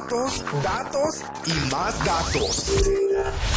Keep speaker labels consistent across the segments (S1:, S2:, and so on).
S1: Datos, datos y más datos.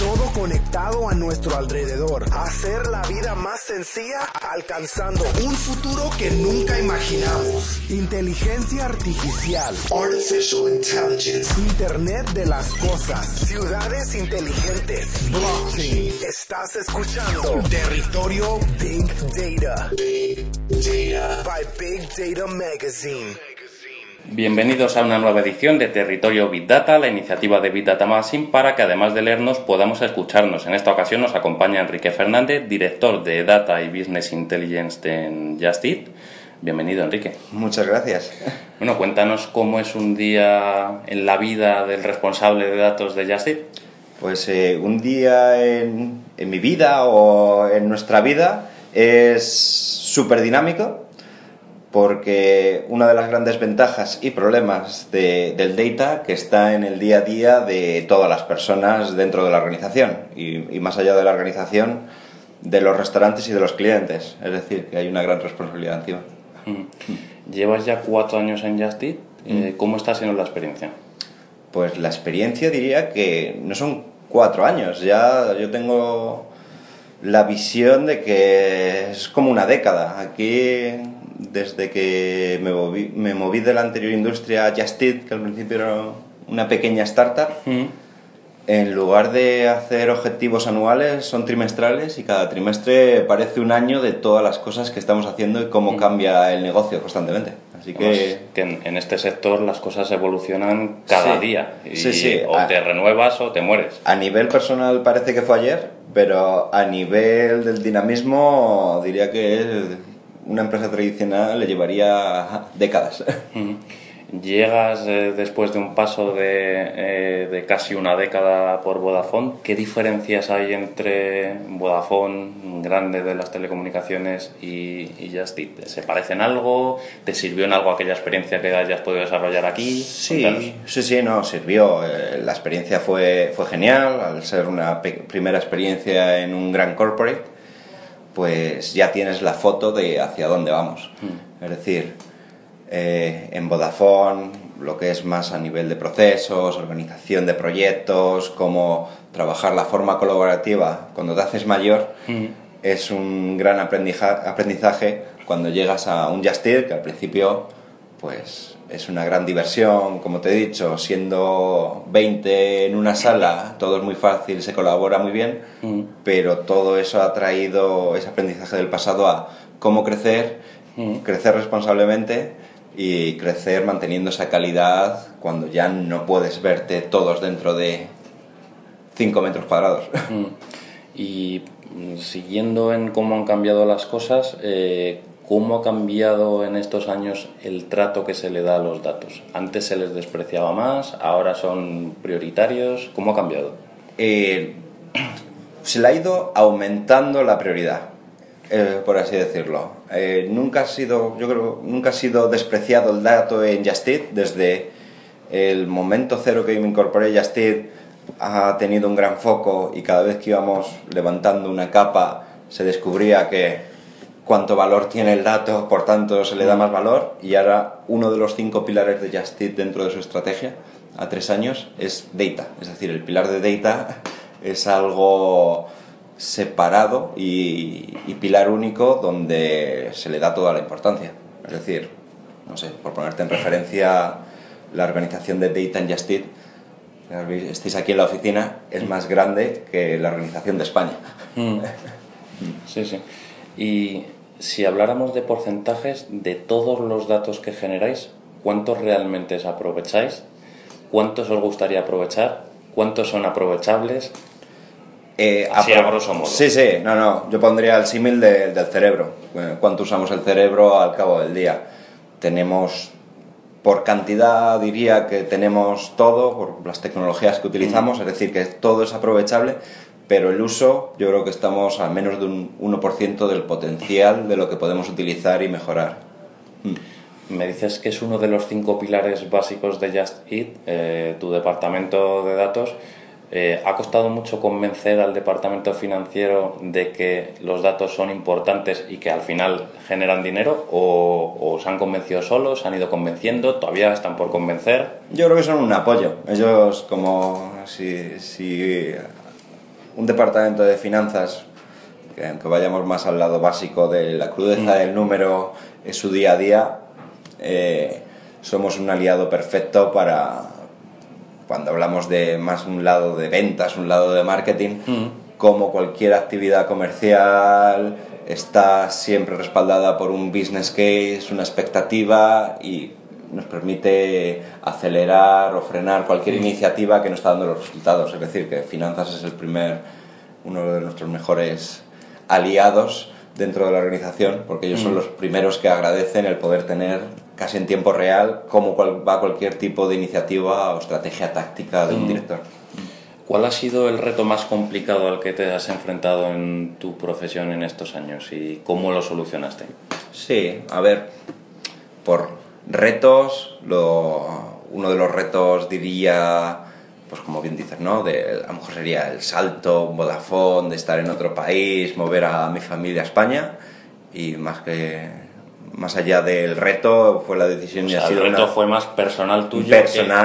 S1: Todo conectado a nuestro alrededor. Hacer la vida más sencilla alcanzando un futuro que nunca imaginamos. Inteligencia artificial. Artificial Intelligence. Internet de las cosas. Ciudades inteligentes. Blockchain. Estás escuchando Territorio Big Data. Big Data. By Big Data Magazine.
S2: Bienvenidos a una nueva edición de Territorio Big Data, la iniciativa de Big Data Magazine, para que además de leernos podamos escucharnos. En esta ocasión nos acompaña Enrique Fernández, director de Data y Business Intelligence en Just Eat. Bienvenido, Enrique.
S3: Muchas gracias.
S2: Bueno, cuéntanos cómo es un día en la vida del responsable de datos de Just Eat.
S3: Pues eh, un día en, en mi vida o en nuestra vida es súper dinámico porque una de las grandes ventajas y problemas de- del data que está en el día a día de todas las personas dentro de la organización y, y más allá de la organización de los restaurantes y de los clientes. Es decir, que hay una gran responsabilidad encima.
S2: Mm. Llevas ya cuatro años en Just Eat. Eh, ¿Cómo está siendo la experiencia?
S3: Pues la experiencia diría que no son cuatro años, ya yo tengo la visión de que es como una década. Aquí, desde que me moví, me moví de la anterior industria a Just Eat, que al principio era una pequeña startup,
S2: Mm.
S3: en lugar de hacer objetivos anuales, son trimestrales y cada trimestre parece un año de todas las cosas que estamos haciendo y cómo cambia el negocio constantemente. Así que...
S2: que en, en este sector las cosas evolucionan cada
S3: Sí.
S2: día. Y
S3: Sí, sí.
S2: O
S3: Ah.
S2: te renuevas o te mueres.
S3: A nivel personal parece que fue ayer, pero a nivel del dinamismo diría que una empresa tradicional le llevaría décadas.
S2: Llegas eh, después de un paso de, eh, de casi una década por Vodafone. ¿Qué diferencias hay entre Vodafone, grande de las telecomunicaciones, y, y Just Eat? ¿Se parecen algo? ¿Te sirvió en algo aquella experiencia que hayas podido desarrollar aquí?
S3: Sí, sí, sí, no, sirvió. Eh, La experiencia fue, fue genial, al ser una primera experiencia en un gran corporate, pues ya tienes la foto de hacia dónde vamos. Es decir, eh, en Vodafone, lo que es más a nivel de procesos, organización de proyectos, cómo trabajar la forma colaborativa cuando te haces mayor, es un gran aprendizaje cuando llegas a un Just Eat, que al principio pues es una gran diversión, como te he dicho, siendo 20 en una sala, todo es muy fácil, se colabora muy bien,
S2: Mm.
S3: pero todo eso ha traído ese aprendizaje del pasado a cómo crecer,
S2: Mm.
S3: crecer responsablemente y crecer manteniendo esa calidad cuando ya no puedes verte todos dentro de 5 metros cuadrados.
S2: Mm. Y siguiendo en cómo han cambiado las cosas, eh, ¿cómo ha cambiado en estos años el trato que se le da a los datos? Antes se les despreciaba más, ahora son prioritarios. ¿Cómo ha cambiado?
S3: eh, se le ha ido aumentando la prioridad, eh, por así decirlo. Eh, nunca ha sido, yo creo, nunca ha sido despreciado el dato en Just Eat desde el momento cero que me incorporé Just Eat ha tenido un gran foco y cada vez que íbamos levantando una capa se descubría que cuánto valor tiene el dato, por tanto se le da más valor y ahora uno de los cinco pilares de Just Eat dentro de su estrategia a tres años es data, es decir, el pilar de data es algo separado y, pilar único donde se le da toda la importancia. Es decir, no sé, por ponerte en referencia, la organización de Data en Just Eat, estáis aquí en la oficina, es más grande que la organización de España.
S2: Mm. Sí, sí. Y si habláramos de porcentajes de todos los datos que generáis, ¿cuántos realmente os aprovecháis? ¿Cuántos os gustaría aprovechar? ¿Cuántos son aprovechables?
S3: Eh,
S2: Así
S3: apro-
S2: a grosso modo.
S3: Sí, sí, no, no. Yo pondría el símil de- del cerebro. Eh, ¿Cuánto usamos el cerebro al cabo del día? Tenemos por cantidad diría que tenemos todo, por las tecnologías que utilizamos, es decir, que todo es aprovechable, pero el uso yo creo que estamos a menos de un 1% del potencial de lo que podemos utilizar y mejorar.
S2: Mm. Me dices que es uno de los cinco pilares básicos de Just Eat, eh, tu departamento de datos. Eh, ¿Ha costado mucho convencer al departamento financiero de que los datos son importantes y que al final generan dinero? ¿O, se han convencido solos? ¿Se han ido convenciendo? ¿Todavía están por convencer?
S3: Yo creo que son un apoyo. Ellos, como si, si un departamento de finanzas, que aunque vayamos más al lado básico de la crudeza del número, es su día a día, eh, somos un aliado perfecto para cuando hablamos de más un lado de ventas, un lado de marketing, mm. como cualquier actividad comercial está siempre respaldada por un business case, una expectativa y nos permite acelerar o frenar cualquier mm. iniciativa que no está dando los resultados. Es decir, que finanzas es el primer, uno de nuestros mejores aliados dentro de la organización, porque ellos son mm. los primeros que agradecen el poder tener casi en tiempo real cómo va cualquier tipo de iniciativa o estrategia táctica de un mm. director.
S2: ¿Cuál ha sido el reto más complicado al que te has enfrentado en tu profesión en estos años y cómo lo solucionaste?
S3: Sí, a ver, por retos, uno de los retos diría, pues como bien dices, ¿no? De, a lo mejor sería el salto, Vodafone, de estar en otro país, mover a mi familia a España y más que más allá del reto, fue la decisión
S2: y ha sido El reto fue más personal tuyo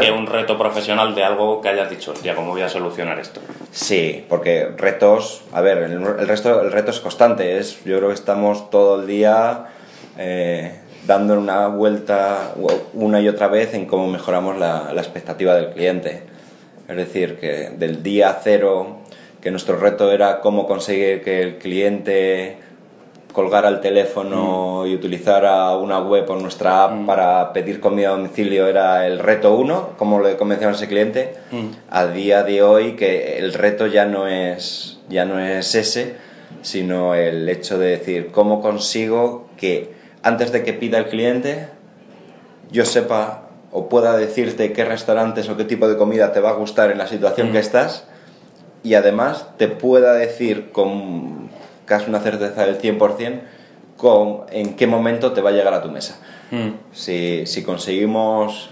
S2: Que, un reto profesional de algo que hayas dicho, ya, ¿cómo voy a solucionar esto?
S3: Sí, porque retos, a ver, el, resto, el reto es constante, es, yo creo que estamos todo el día eh, dando una vuelta una y otra vez en cómo mejoramos la, la expectativa del cliente. Es decir, que del día cero, que nuestro reto era cómo conseguir que el cliente colgar al teléfono mm. y utilizar una web o nuestra app mm. para pedir comida a domicilio era el reto uno, como le convencemos a ese cliente, mm. a día de hoy que el reto ya no es, ya no es ese, sino el hecho de decir cómo consigo que antes de que pida el cliente yo sepa o pueda decirte qué restaurantes o qué tipo de comida te va a gustar en la situación que estás y además te pueda decir con casi una certeza del 100% con en qué momento te va a llegar a tu mesa. Hmm. Si, si, conseguimos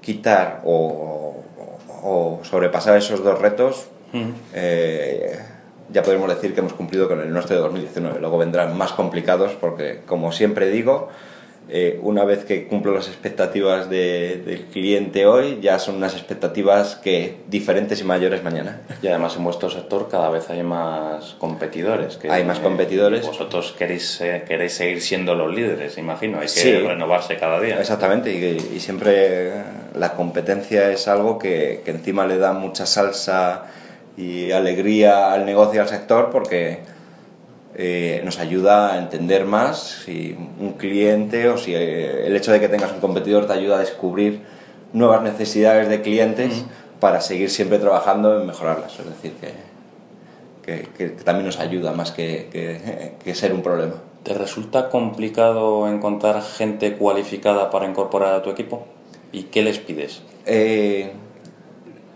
S3: quitar o, o, sobrepasar esos dos retos, hmm. eh, ya podemos decir que hemos cumplido con el nuestro de 2019. Luego vendrán más complicados porque, como siempre digo, eh, una vez que cumplo las expectativas del cliente hoy, ya son unas expectativas que diferentes y mayores mañana.
S2: Y además en vuestro sector cada vez hay más competidores.
S3: hay más competidores.
S2: vosotros queréis, eh, queréis seguir siendo los líderes, imagino. Hay que renovarse cada día.
S3: Exactamente, y, siempre la competencia es algo que, que encima le da mucha salsa y alegría al negocio y al sector porque eh, nos ayuda a entender más si un cliente o si eh, el hecho de que tengas un competidor te ayuda a descubrir nuevas necesidades de clientes para seguir siempre trabajando en mejorarlas. Es decir, que, que, también nos ayuda más que, que, ser un problema.
S2: ¿Te resulta complicado encontrar gente cualificada para incorporar a tu equipo? ¿Y qué les pides?
S3: Eh,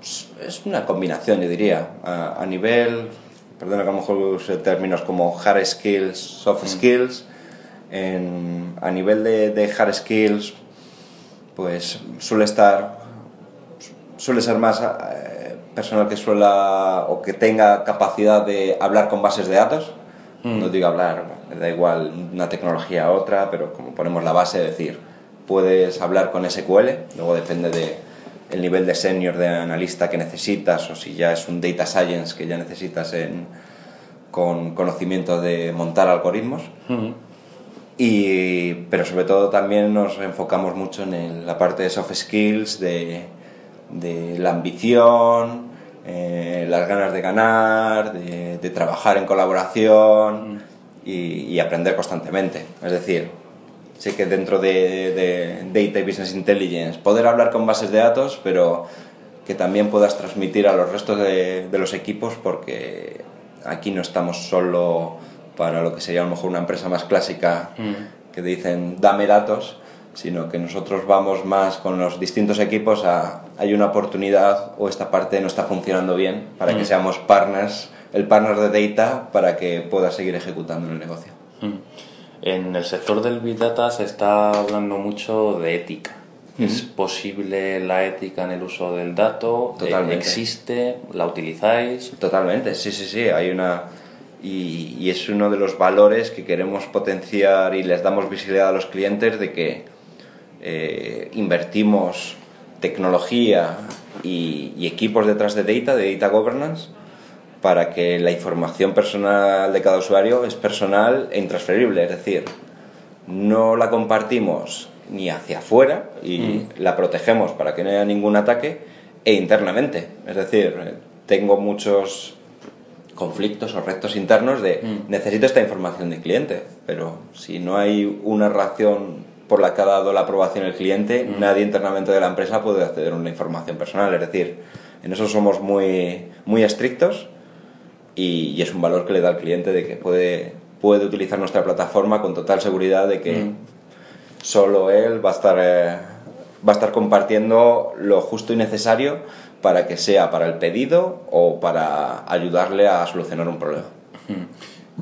S3: es una combinación, yo diría. a nivel perdona que a lo mejor use términos como hard skills, soft mm. skills. a nivel de, hard skills, pues suele estar, suele ser más eh, personal que suela o que tenga capacidad de hablar con bases de datos. Mm. No digo hablar, da igual una tecnología a otra, pero como ponemos la base, es decir, puedes hablar con SQL, luego depende de el nivel de senior de analista que necesitas o si ya es un data science que ya necesitas en, con conocimiento de montar algoritmos. y, pero sobre todo también nos enfocamos mucho en la parte de soft skills, de, de la ambición, eh, las ganas de ganar, de, de trabajar en colaboración y, y, aprender constantemente. Es decir, sé que dentro de, Data y Business Intelligence poder hablar con bases de datos, pero que también puedas transmitir a los restos de, los equipos porque aquí no estamos solo para lo que sería a lo mejor una empresa más clásica mm. que dicen dame datos, sino que nosotros vamos más con los distintos equipos a hay una oportunidad o esta parte no está funcionando bien para que
S2: Mm.
S3: seamos partners, el partner de data para que pueda seguir ejecutando el negocio.
S2: Mm. En el sector del Big Data se está hablando mucho de ética. ¿Es posible la ética en el uso del dato?
S3: Totalmente.
S2: ¿Existe? ¿La utilizáis?
S3: Totalmente, sí, sí, sí, hay una... Y, y es uno de los valores que queremos potenciar y les damos visibilidad a los clientes de que eh, invertimos tecnología y, y equipos detrás de data, de data governance, para que la información personal de cada usuario es personal e intransferible, es decir, no la compartimos ni hacia afuera y la protegemos para que no haya ningún ataque e internamente. Es decir, tengo muchos conflictos o retos internos de necesito esta información del cliente, pero si no hay una relación por la que ha dado la aprobación el cliente, nadie internamente de la empresa puede acceder a una información personal. Es decir, en eso somos muy, muy estrictos y, y es un valor que le da al cliente de que puede, puede utilizar nuestra plataforma con total seguridad de que solo él va a estar eh, va a estar compartiendo lo justo y necesario para que sea para el pedido o para ayudarle a solucionar un problema.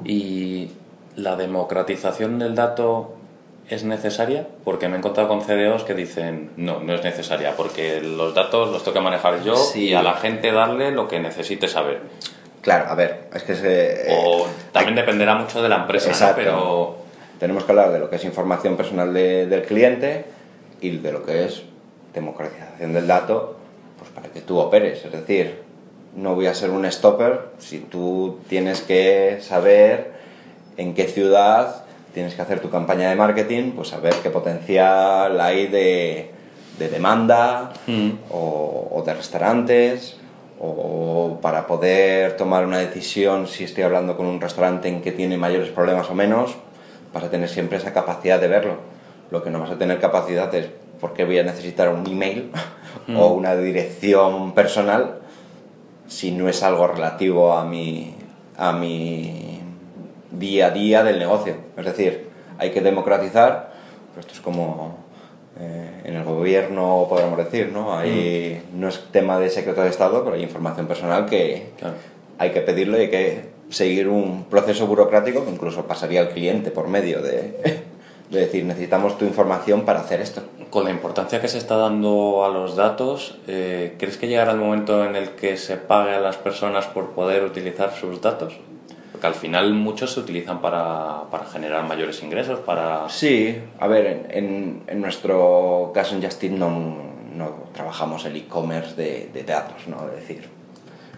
S2: ¿Y la democratización del dato es necesaria? Porque me he encontrado con CDOs que dicen, no, no es necesaria, porque los datos los tengo que manejar yo
S3: Sí.
S2: y a la gente darle lo que necesite saber.
S3: Claro, a ver, es que se,
S2: O también dependerá mucho de la empresa. Pero
S3: tenemos que hablar de lo que es información personal de- del cliente y de lo que es democratización del dato pues para que tú operes. Es decir, no voy a ser un stopper si tú tienes que saber en qué ciudad tienes que hacer tu campaña de marketing, pues saber qué potencial hay de, de demanda
S2: Mm.
S3: o, o de restaurantes o para poder tomar una decisión si estoy hablando con un restaurante en que tiene mayores problemas o menos, vas a tener siempre esa capacidad de verlo. Lo que no vas a tener capacidad es por qué voy a necesitar un email o una dirección personal si no es algo relativo a mi, a mi día a día del negocio. Es decir, hay que democratizar, pero esto es como eh, en el gobierno, podríamos decir, ¿no? Hay, No es tema de secreto de Estado, pero hay información personal que
S2: Claro.
S3: hay que pedirlo y hay que seguir un proceso burocrático que incluso pasaría al cliente por medio de, de decir, necesitamos tu información para hacer esto.
S2: con la importancia que se está dando a los datos, eh, ¿crees que llegará el momento en el que se pague a las personas por poder utilizar sus datos? Porque al final muchos se utilizan para, para generar mayores ingresos, para...
S3: Sí, a ver, en, en- nuestro caso en Justin no, no trabajamos el e-commerce de, de datos, ¿no? Es decir,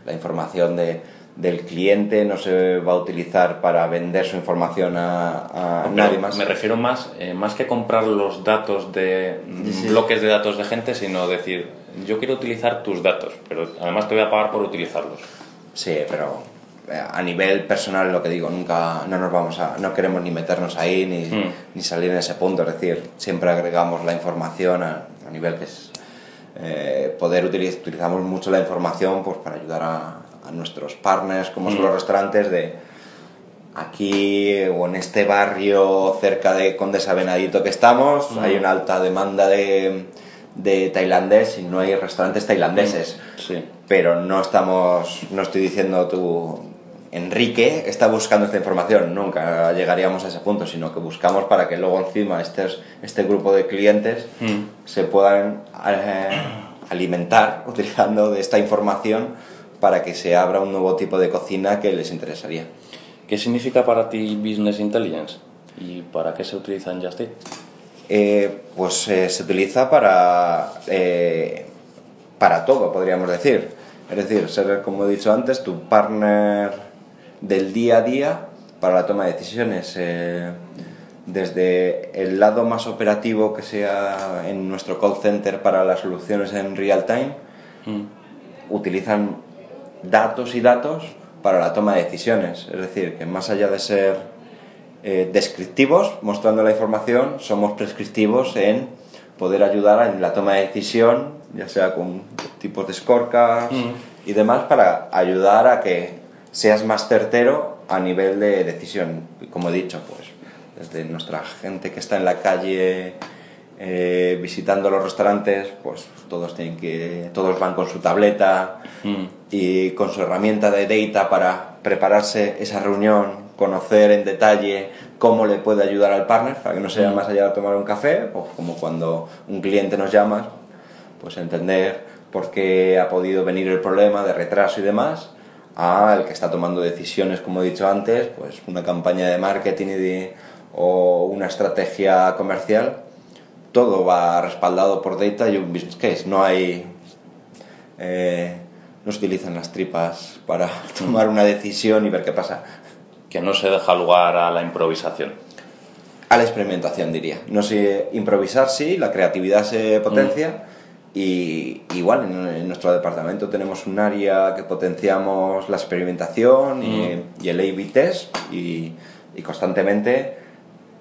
S3: la información de, del cliente no se va a utilizar para vender su información a, a nadie más.
S2: Me refiero más, eh, más que comprar los datos de mm,
S3: Sí,
S2: bloques de datos de gente, sino decir, yo quiero utilizar tus datos, pero además te voy a pagar por utilizarlos.
S3: Sí, pero a nivel personal lo que digo, nunca no nos vamos a, no queremos ni meternos ahí ni,
S2: Mm.
S3: ni salir en ese punto, es decir, siempre agregamos la información a, a nivel que es eh, poder utilizar, utilizamos mucho la información pues para ayudar a, a nuestros partners, como son los restaurantes de aquí o en este barrio cerca de Condesa Venadito que estamos, hay una alta demanda de, de tailandés y no hay restaurantes tailandeses.
S2: Sí.
S3: pero no estamos, no estoy diciendo tú, Enrique está buscando esta información, nunca llegaríamos a ese punto, sino que buscamos para que luego encima este, este grupo de clientes
S2: Mm.
S3: se puedan eh, alimentar utilizando de esta información para que se abra un nuevo tipo de cocina que les interesaría.
S2: ¿Qué significa para ti Business Intelligence? ¿Y para qué se utiliza en Just Eat?
S3: Eh, pues eh, se utiliza para, para todo, podríamos decir. Es decir, ser, como he dicho antes, tu partner del día a día para la toma de decisiones. eh, desde el lado más operativo que sea en nuestro call center para las soluciones en real time,
S2: Mm.
S3: utilizan datos y datos para la toma de decisiones. Es decir, que más allá de ser eh, descriptivos, mostrando la información, somos prescriptivos en poder ayudar en la toma de decisión, ya sea con tipos de scorecards
S2: Mm.
S3: y demás, para ayudar a que seas más certero a nivel de decisión. Como he dicho, pues desde nuestra gente que está en la calle eh, visitando los restaurantes, pues todos tienen que, todos van con su tableta
S2: Mm.
S3: y con su herramienta de data para prepararse esa reunión, conocer en detalle cómo le puede ayudar al partner, para que no sea más allá de tomar un café, pues como cuando un cliente nos llama, pues entender por qué ha podido venir el problema de retraso y demás, al que está tomando decisiones, como he dicho antes, pues una campaña de marketing y de- o una estrategia comercial, todo va respaldado por data y un business case. No hay. eh, no se utilizan las tripas para tomar una decisión y ver qué pasa.
S2: Que no se deja lugar a la improvisación.
S3: A la experimentación, diría. No sé, improvisar sí, la creatividad se potencia. Y igual en, en nuestro departamento tenemos un área que potenciamos la experimentación y, y el A-B test y, y constantemente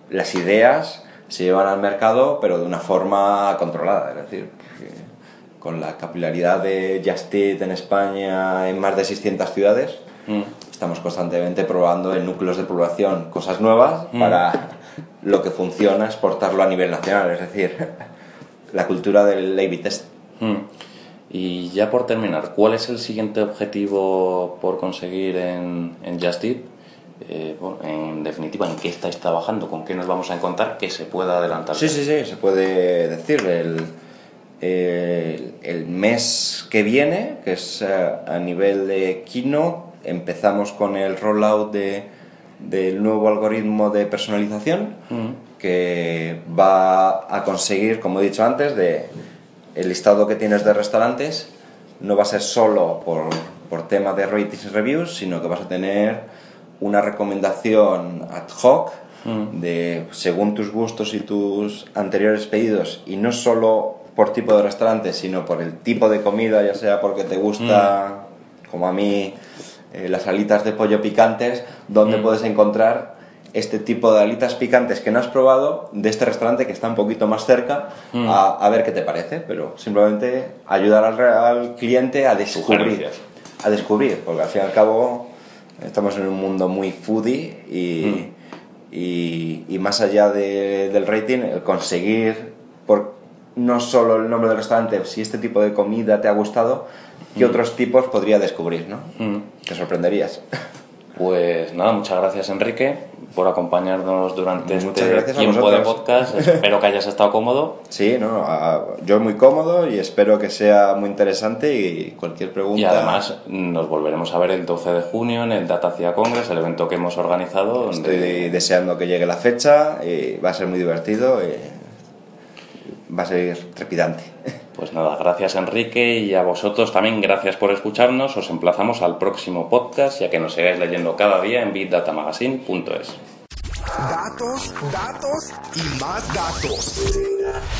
S3: las ideas se llevan al mercado pero de una forma controlada, es decir, con la capilaridad de Just Eat en España en más de 600 ciudades,
S2: Mm.
S3: estamos constantemente probando en núcleos de población cosas nuevas para lo que funciona exportarlo a nivel nacional, es decir, la cultura del A-B test.
S2: Mm. Y ya por terminar, ¿cuál es el siguiente objetivo por conseguir en, en Just Eat? Eh, bueno, en definitiva, ¿en qué estáis trabajando? ¿Con qué nos vamos a encontrar? Que se pueda adelantar.
S3: Sí, sí, sí, se puede decir. El, el, el mes que viene, que es eh, a nivel de Kino, empezamos con el rollout de, del nuevo algoritmo de personalización que va a conseguir, como he dicho antes, de el listado que tienes de restaurantes no va a ser solo por, por tema de ratings y reviews, sino que vas a tener una recomendación ad hoc de según tus gustos y tus anteriores pedidos y no solo por tipo de restaurante, sino por el tipo de comida, ya sea porque te gusta, como a mí, eh, las alitas de pollo picantes, donde puedes encontrar este tipo de alitas picantes que no has probado de este restaurante que está un poquito más cerca a, a ver qué te parece, pero simplemente ayudar al, al cliente a descubrir, a descubrir, porque al fin y al cabo estamos en un mundo muy foodie y, y, y más allá de- del rating, el conseguir por no solo el nombre del restaurante, si este tipo de comida te ha gustado, ¿qué otros tipos podría descubrir? ¿no?
S2: Mm.
S3: Te sorprenderías.
S2: Pues nada, muchas gracias Enrique por acompañarnos durante
S3: Muchas
S2: este tiempo de podcast. Espero que hayas estado cómodo.
S3: Sí, no, yo muy cómodo y espero que sea muy interesante y cualquier pregunta.
S2: Y además nos volveremos a ver el 12 de junio en el Data CIA Congress, el evento que hemos organizado. Donde...
S3: Estoy deseando que llegue la fecha y va a ser muy divertido y va a ser trepidante.
S2: Pues nada, gracias Enrique y a vosotros también gracias por escucharnos. Os emplazamos al próximo podcast y a que nos sigáis leyendo cada día en bigdatamagazine.es.
S1: Datos, datos y más datos.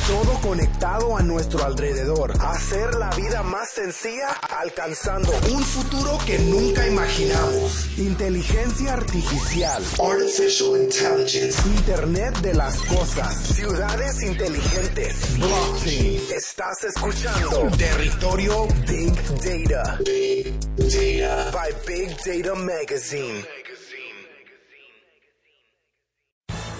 S1: Todo conectado a nuestro alrededor. Hacer la vida más sencilla alcanzando un futuro que nunca imaginamos. Inteligencia artificial. Artificial Intelligence. Internet de las cosas. Ciudades inteligentes. Blockchain. Estás escuchando Territorio Big Data. Big Data. By Big Data Magazine.